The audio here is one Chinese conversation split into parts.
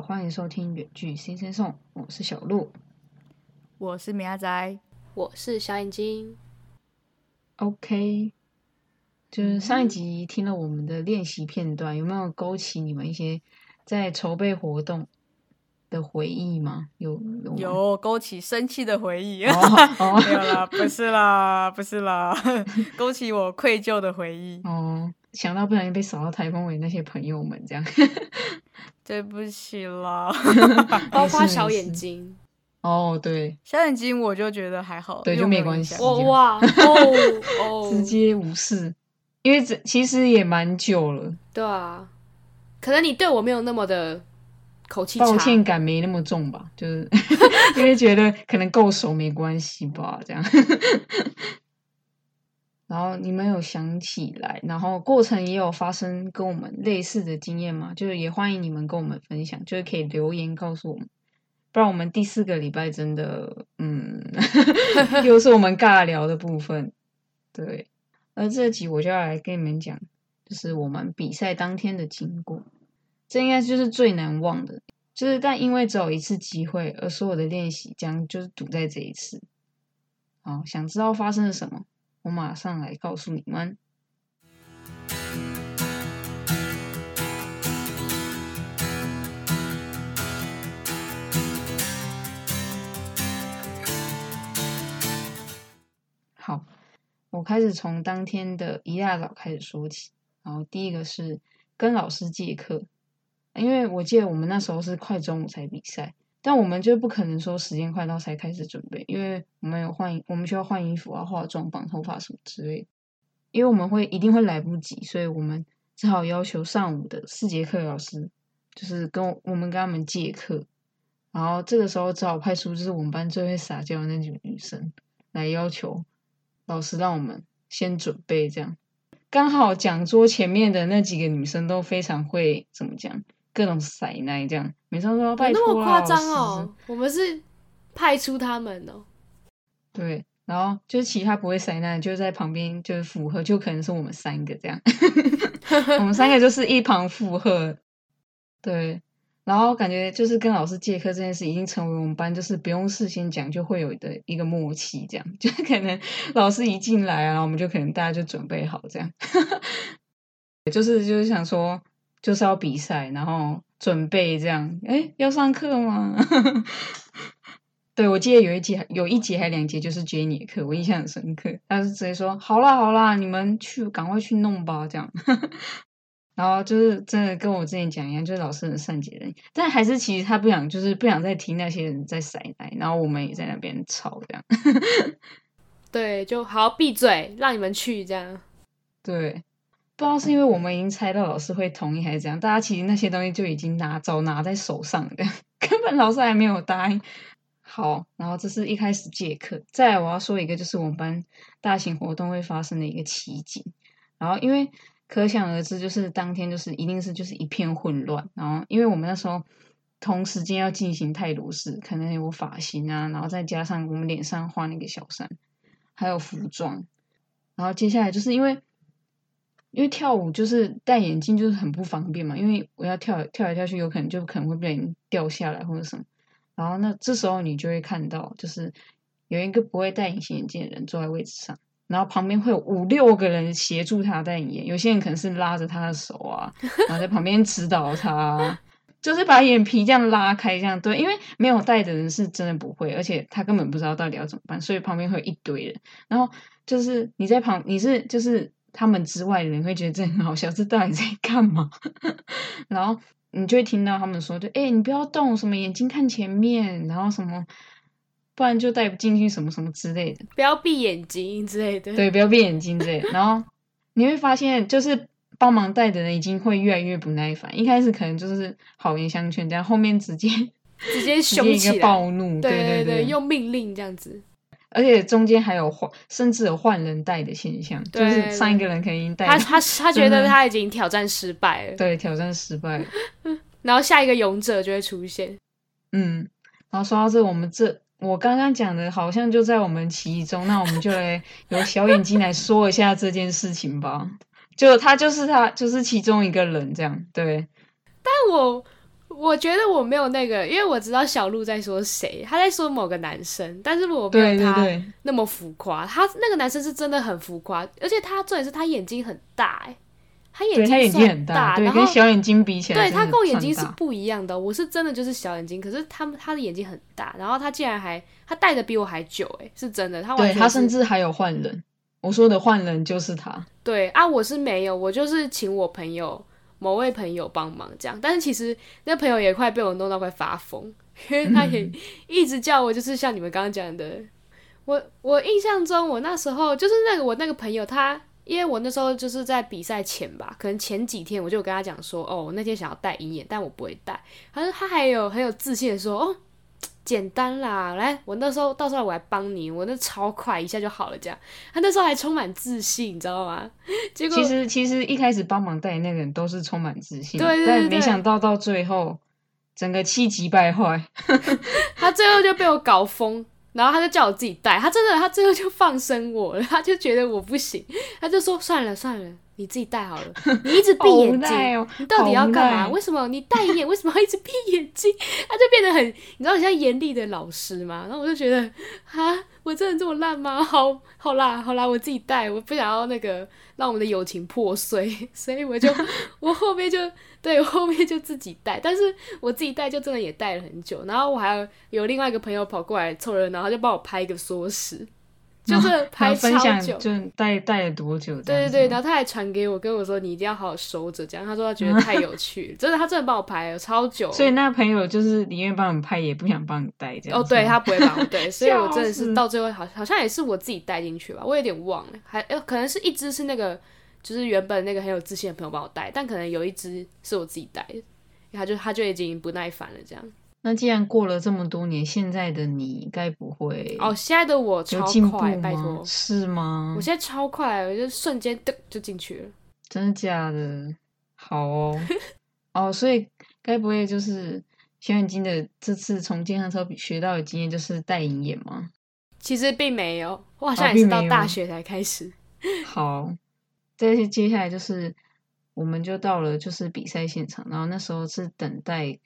欢迎收听远距新生颂，我是小鹿。我是米阿仔，我是小眼睛。OK，就是上一集听了我们的练习片段，有没有勾起你们一些在筹备活动的回忆吗？有有有勾起生气的回忆。哦 哦没有啦，不是啦，不是啦，勾起我愧疚的回忆。哦，想到不小心被扫到台风尾那些朋友们，这样 对不起啦，包括小眼睛，哦，对，小眼睛我就觉得还好，对就没关系印象哇哇哦 哦，直接无视，因为这其实也蛮久了，对啊，可能你对我没有那么的口气，抱歉感没那么重吧，就是因为觉得可能够熟没关系吧，这样。然后你们有想起来，然后过程也有发生跟我们类似的经验吗？就是也欢迎你们跟我们分享，就是可以留言告诉我们，不然我们第四个礼拜真的，嗯，又是我们尬聊的部分。对，而这集我就要来跟你们讲，就是我们比赛当天的经过，这应该就是最难忘的。就是但因为只有一次机会，而所有的练习将就是赌在这一次。好，想知道发生了什么，我马上来告诉你们。好，我开始从当天的一大早开始说起。然后第一个是跟老师借课，因为我记得我们那时候是快中午才比赛，但我们就不可能说时间快到才开始准备，因为我们有换，我们需要换衣服啊、化妆、绑头发什么之类的，因为我们会一定会来不及，所以我们只好要求上午的四节课老师，就是跟我我们跟他们借课，然后这个时候只好派出就是我们班最会撒娇的那几个女生来要求老师让我们先准备这样。刚好讲桌前面的那几个女生都非常会怎么讲，各种塞奶这样，每次都说拜有托啦那么夸张哦？我们是派出他们哦，对，然后就是其他不会塞奶，就在旁边就是附和，就可能是我们三个这样，我们三个就是一旁附和，对，然后感觉就是跟老师借课这件事已经成为我们班就是不用事先讲就会有的一个默契，这样就是可能老师一进来啊，然后我们就可能大家就准备好这样，就是就是想说就是要比赛，然后准备这样，哎，要上课吗？对，我记得有一节有一节还两节就是 Jenny 的课，我印象很深刻。他是直接说：“好啦好啦，你们去赶快去弄吧。”这样，然后就是真的跟我之前讲一样，就是老师很善解人意，但还是其实他不想，就是不想再听那些人在塞奶，然后我们也在那边吵这样。对，就好闭嘴，让你们去这样。对，不知道是因为我们已经猜到老师会同意还是怎样，大家其实那些东西就已经拿早拿在手上的，根本老师还没有答应。好，然后这是一开始借课，再来我要说一个，就是我们班大型活动会发生的一个奇景。然后因为可想而知，就是当天就是一定是就是一片混乱。然后因为我们那时候同时间要进行太多事，可能有发型啊，然后再加上我们脸上画那个小山，还有服装。然后接下来就是因为因为跳舞就是戴眼镜就是很不方便嘛，因为我要跳跳来跳去，有可能就可能会被人掉下来或者什么。然后那这时候你就会看到，就是有一个不会戴隐形眼镜的人坐在位置上，然后旁边会有五六个人协助他戴眼，有些人可能是拉着他的手啊，然后在旁边指导他，就是把眼皮这样拉开，这样对，因为没有戴的人是真的不会，而且他根本不知道到底要怎么办，所以旁边会有一堆人，然后就是你在旁，你是就是他们之外的人会觉得这很好笑，这到底在干嘛？然后你就会听到他们说，就哎、欸你不要动，什么眼睛看前面，然后什么，不然就带不进去，什么什么之类的。不要闭眼睛之类的。对，不要闭眼睛之类的。然后你会发现，就是帮忙带的人已经会越来越不耐烦。一开始可能就是好言相劝，但后面直接直接凶起来，暴怒，对对对，用命令这样子。而且中间还有换，甚至有换人带的现象，就是上一个人可能已经带他他 他觉得他已经挑战失败了，对挑战失败了。然后下一个勇者就会出现。嗯，然后说到这，我们这我刚刚讲的好像就在我们其中，那我们就来 由小眼睛来说一下这件事情吧。就他就是他就是其中一个人这样，对，但我我觉得我没有那个，因为我知道小鹿在说谁，他在说某个男生，但是我没有他那么浮夸。他那个男生是真的很浮夸，而且他重点是他眼睛很大、哎，他眼睛算很对，然后跟小眼睛比起来，对他跟我眼睛是不一样的，我是真的就是小眼睛，可是他们他的眼睛很大，然后他竟然还他戴的比我还久、哎，是真的，他完对他甚至还有换人。我说的换人就是他，对啊，我是没有，我就是请我朋友某位朋友帮忙这样，但是其实那朋友也快被我弄到快发疯，因为他也一直叫我，就是像你们刚刚讲的，我我印象中我那时候就是那个我那个朋友他。因为我那时候就是在比赛前吧，可能前几天我就有跟他讲说，哦，我那天想要戴银眼，但我不会戴。他说他还有很有自信的说，哦，简单啦，来，我那时候到时候我来帮你，我那超快，一下就好了，这样。他那时候还充满自信，你知道吗？结果其实其实一开始帮忙带的那个人都是充满自信的，对对对对但没想到到最后整个气急败坏。他最后就被我搞疯，然后他就叫我自己带，他真的，他最后就放生我了，他就觉得我不行，他就说算了算了，你自己戴好了，你一直闭眼睛，哦，你到底要干嘛？为什么你戴眼？为什么要一直闭眼睛？他就变得很，你知道很像严厉的老师嘛？然后我就觉得，啊，我真的这么烂吗？好，好啦，好啦，我自己戴，我不想要那个让我们的友情破碎，所以我就我后面就对我后面就自己戴，但是我自己戴就真的也戴了很久，然后我还有有另外一个朋友跑过来凑热闹，他就帮我拍一个缩时，就是拍分超久。享就带带了多久？对对对，然后他还传给我，跟我说你一定要好好收着，这样他说他觉得太有趣了，真的，他真的帮我拍了超久。所以那朋友就是宁愿帮你拍，也不想帮你带这样。哦，对他不会帮我带，所以我真的是到最后好好像也是我自己带进去吧，我有点忘了，还呃可能是一只是那个就是原本那个很有自信的朋友帮我带，但可能有一只是我自己带的，他就他就已经不耐烦了这样。那既然过了这么多年，现在的你该不会哦，现在的我有超快，拜吗托？，是吗我？现在超快，我就瞬间噔就进去了。真的假的？好哦，哦，所以该不会就是小眼睛的这次从健康操比学到的经验就是戴隐眼吗？其实并没有，我好哦像也是到大学才开始。好，再接下来就是我们就到了就是比赛现场，然后那时候是等待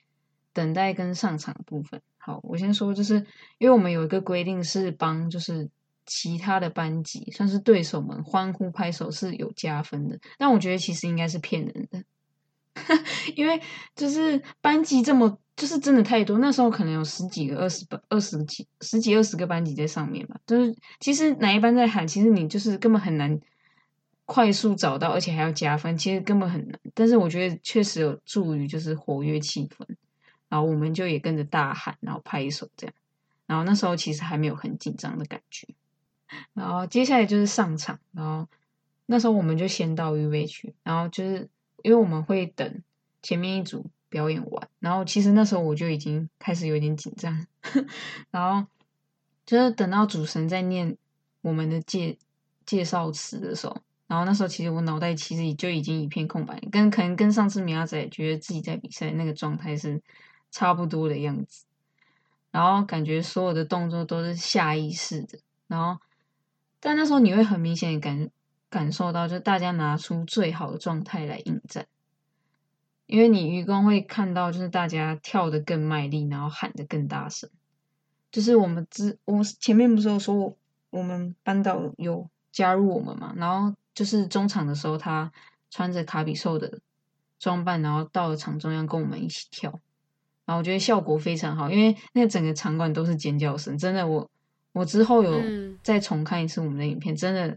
等待跟上场部分。好，我先说，就是因为我们有一个规定是帮就是其他的班级，算是对手们欢呼拍手是有加分的，但我觉得其实应该是骗人的，因为就是班级这么就是真的太多，那时候可能有十几个、二十班、二十几、十几二十个班级在上面吧，就是其实哪一班在喊，其实你就是根本很难快速找到，而且还要加分，其实根本很难。但是我觉得确实有助于就是活跃气氛，然后我们就也跟着大喊，然后拍手这样。然后那时候其实还没有很紧张的感觉。然后接下来就是上场，然后那时候我们就先到预备区，然后就是因为我们会等前面一组表演完，然后其实那时候我就已经开始有点紧张，然后就是等到主持人在念我们的介介绍词的时候，然后那时候其实我脑袋其实就已经一片空白，跟可能跟上次米亚仔觉得自己在比赛那个状态是差不多的样子，然后感觉所有的动作都是下意识的，然后但那时候你会很明显感感受到，就大家拿出最好的状态来应战。因为你愚公会看到，就是大家跳得更卖力，然后喊得更大声。就是我们之我前面不是有说我们班导有加入我们嘛，然后就是中场的时候，他穿着卡比兽的装扮，然后到了场中央跟我们一起跳，然后我觉得效果非常好，因为那整个场馆都是尖叫声，真的我我之后有嗯再重看一次我们的影片，真的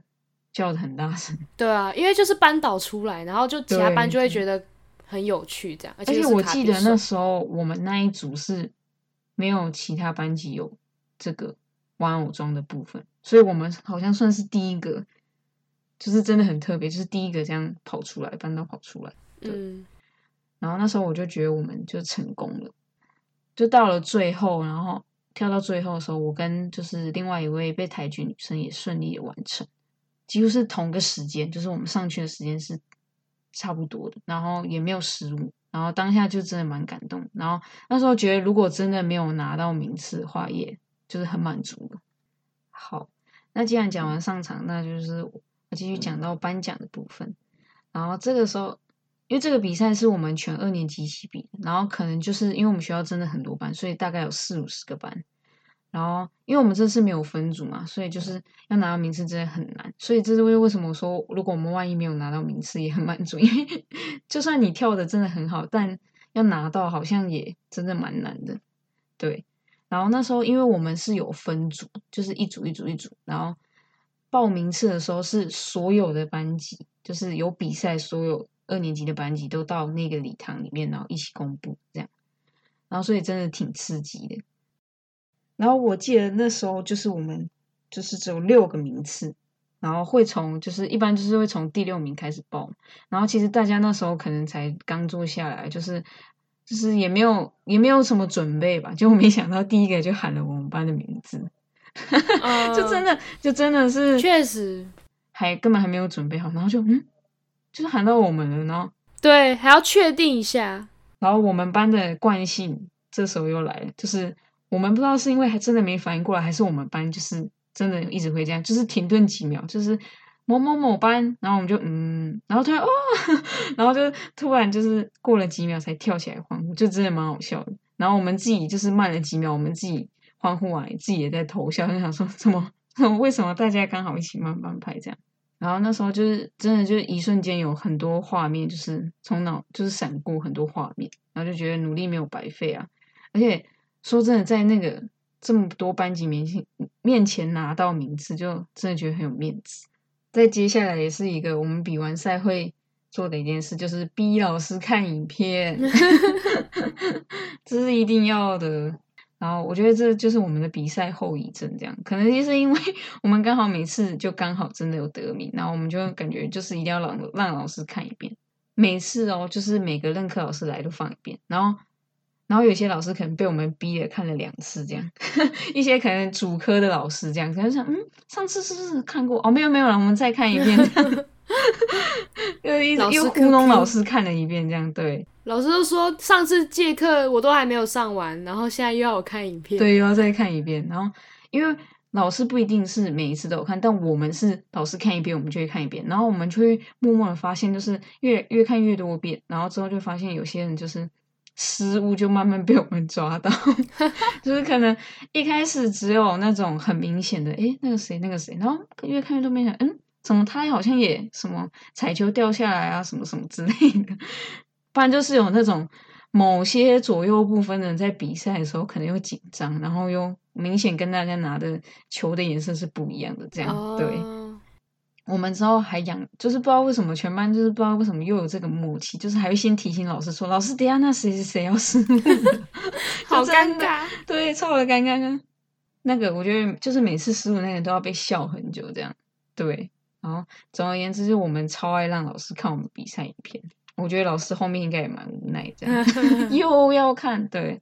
叫的很大声。对啊，因为就是班导出来，然后就其他班就会觉得很有趣，这样。而而且我记得那时候我们那一组是没有其他班级有这个玩偶装的部分，所以我们好像算是第一个，就是真的很特别，就是第一个这样跑出来，班导跑出来。对嗯，然后那时候我就觉得我们就成功了，就到了最后，然后跳到最后的时候，我跟就是另外一位被抬举女生也顺利的完成，几乎是同个时间，就是我们上去的时间是差不多的，然后也没有失误，然后当下就真的蛮感动，然后那时候觉得如果真的没有拿到名次的话，也就是很满足了。好，那既然讲完上场，那就是我继续讲到颁奖的部分。然后这个时候，因为这个比赛是我们全二年级一起比，然后可能就是因为我们学校真的很多班，所以大概有四五十个班。然后，因为我们这次没有分组嘛，所以就是要拿到名次真的很难。所以这是为为什么我说，如果我们万一没有拿到名次也很满足，因为 就算你跳的真的很好，但要拿到好像也真的蛮难的。对。然后那时候，因为我们是有分组，就是一组一组一组，然后报名次的时候是所有的班级，就是有比赛，所有二年级的班级都到那个礼堂里面，然后一起公布这样。然后所以真的挺刺激的。然后我记得那时候就是我们就是只有六个名次，然后会从就是一般就是会从第六名开始报，然后其实大家那时候可能才刚坐下来，就是就是也没有也没有什么准备吧，就没想到第一个就喊了我们班的名字，就真的就真的是确实还根本还没有准备好，然后就嗯就是喊到我们了，然后对还要确定一下，然后我们班的惯性这时候又来了，就是。我们不知道是因为还真的没反应过来，还是我们班就是真的一直会这样，就是停顿几秒，就是某某某班，然后我们就嗯，然后突然哦，然后就突然就是过了几秒才跳起来欢呼，就真的蛮好笑的。然后我们自己就是慢了几秒，我们自己欢呼完，自己也在偷笑，就想说怎么 为什么大家刚好一起慢慢拍这样？然后那时候就是真的就是一瞬间有很多画面，就是从脑就是闪过很多画面，然后就觉得努力没有白费啊，而且。说真的，在那个这么多班级面前面前拿到名次，就真的觉得很有面子。在接下来也是一个我们比完赛会做的一件事，就是逼老师看影片，这是一定要的。然后我觉得这就是我们的比赛后遗症，这样可能就是因为 我们刚好每次就刚好真的有得名，然后我们就感觉就是一定要让让老师看一遍，每次哦，就是每个任课老师来都放一遍，然后。然后有些老师可能被我们逼的看了两次，这样 一些可能主科的老师这样，可能想嗯，上次是不是看过？哦，没有没有了，我们再看一遍，又一又糊弄老师看了一遍，这样对。老师都说上次借课我都还没有上完，然后现在又要我看影片，对，又要再看一遍。然后因为老师不一定是每一次都有看，但我们是老师看一遍，我们就会看一遍，然后我们就会默默的发现，就是越越看越多遍，然后之后就发现有些人就是。失误就慢慢被我们抓到，就是可能一开始只有那种很明显的，诶那个谁那个谁，然后越看越多，没想，嗯，怎么他好像也什么彩球掉下来啊，什么什么之类的，不然就是有那种某些左右部分的人在比赛的时候可能又紧张，然后又明显跟大家拿的球的颜色是不一样的，这样对。我们之后还养，就是不知道为什么全班就是不知道为什么又有这个默契，就是还会先提醒老师说：“老师，等下那谁谁谁要失误。” 好尴尬，对，超的尴尬。那个我觉得就是每次失误那个都要被笑很久，这样对。然后总而言之，就我们超爱让老师看我们比赛影片。我觉得老师后面应该也蛮无奈，这样 又要看。对，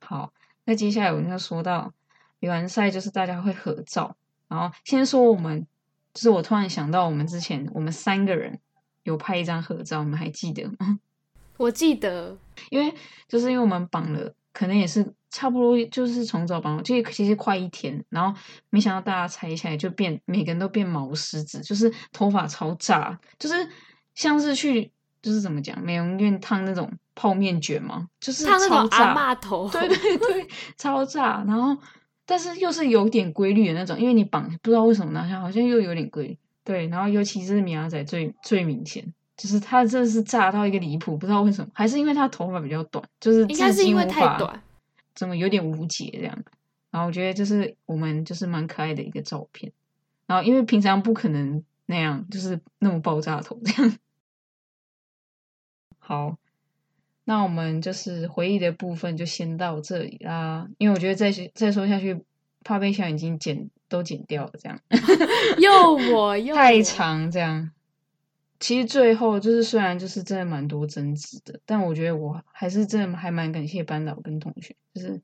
好，那接下来我们要说到比完赛，就是大家会合照。然后先说我们。就是我突然想到，我们之前我们三个人有拍一张合照，你们还记得吗？我记得，因为就是因为我们绑了，可能也是差不多，就是从早绑，就其实快一天，然后没想到大家拆起来就变，每个人都变毛狮子，就是头发超炸，就是像是去就是怎么讲，美容院烫那种泡面卷嘛，就是烫那种阿妈头，对对对，超炸，然后。但是又是有点规律的那种，因为你绑不知道为什么那像好像又有点规律，对。然后尤其是米亚仔最最明显，就是他真的是炸到一个离谱，不知道为什么，还是因为他头发比较短，就是应该是因为太短，怎么有点无解这样。然后我觉得就是我们就是蛮可爱的一个照片。然后因为平常不可能那样，就是那么爆炸头这样。好。那我们就是回忆的部分就先到这里啦，因为我觉得再再说下去，怕被想已经剪都剪掉了，这样 又我又太长这样。其实最后就是虽然就是真的蛮多争执的，但我觉得我还是真的还蛮感谢班导跟同学，就是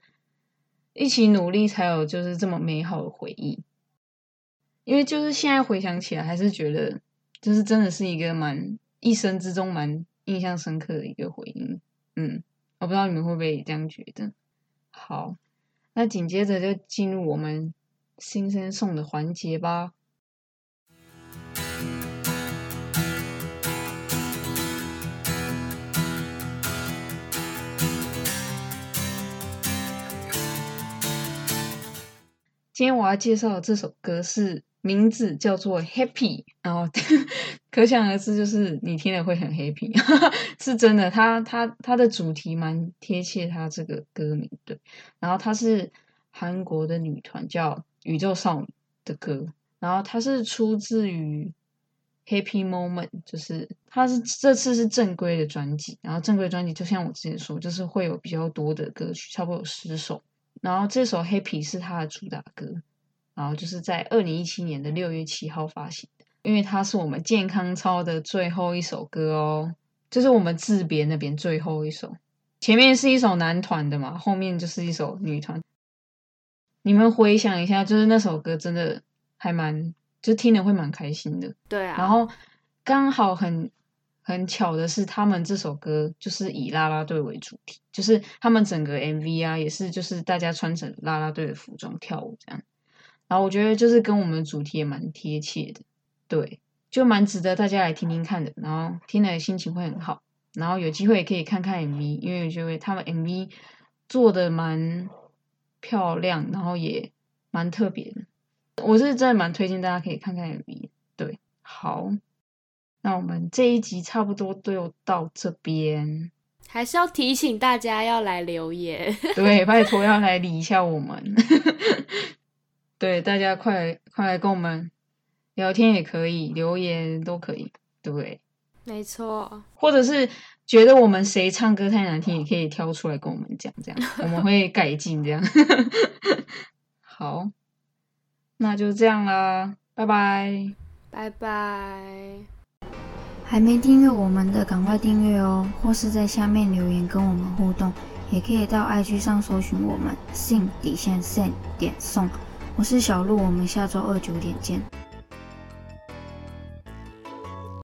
一起努力才有就是这么美好的回忆。因为就是现在回想起来，还是觉得就是真的是一个蛮一生之中蛮印象深刻的一个回应。嗯，我不知道你们会不会也这样觉得。好，那紧接着就进入我们新生送的环节吧。今天我要介绍的这首歌是名字叫做《Happy》，然后 可想而知，就是你听了会很 happy，是真的。它它它的主题蛮贴切它这个歌名的。然后它是韩国的女团叫宇宙少女的歌，然后它是出自于 Happy Moment，就是它是这次是正规的专辑。然后正规专辑就像我之前说，就是会有比较多的歌曲，差不多有十首。然后这首《Happy》是他的主打歌，然后就是在二零一七年的六月七号发行的，因为它是我们健康操的最后一首歌哦，就是我们自别那边最后一首，前面是一首男团的嘛，后面就是一首女团。你们回想一下，就是那首歌真的还蛮，就听了会蛮开心的。对啊，然后刚好很。很巧的是，他们这首歌就是以啦啦队为主题，就是他们整个 MV 啊，也是就是大家穿成啦啦队的服装跳舞这样。然后我觉得就是跟我们的主题也蛮贴切的，对，就蛮值得大家来听听看的。然后听了心情会很好，然后有机会也可以看看 MV，因为我觉得他们 MV 做的蛮漂亮，然后也蛮特别的。我是真的蛮推荐大家可以看看 MV，对，好。那我们这一集差不多都有到这边，还是要提醒大家要来留言，对，拜托要来理一下我们，对，大家快快来跟我们聊天也可以，留言都可以，对，没错，或者是觉得我们谁唱歌太难听，也可以挑出来跟我们讲，这样 我们会改进，这样，好，那就这样啦，拜拜，拜拜。还没订阅我们的，赶快订阅哦！或是在下面留言跟我们互动，也可以到 IG 上搜寻我们信底线 send 点送。我是小鹿，我们下周二九点见。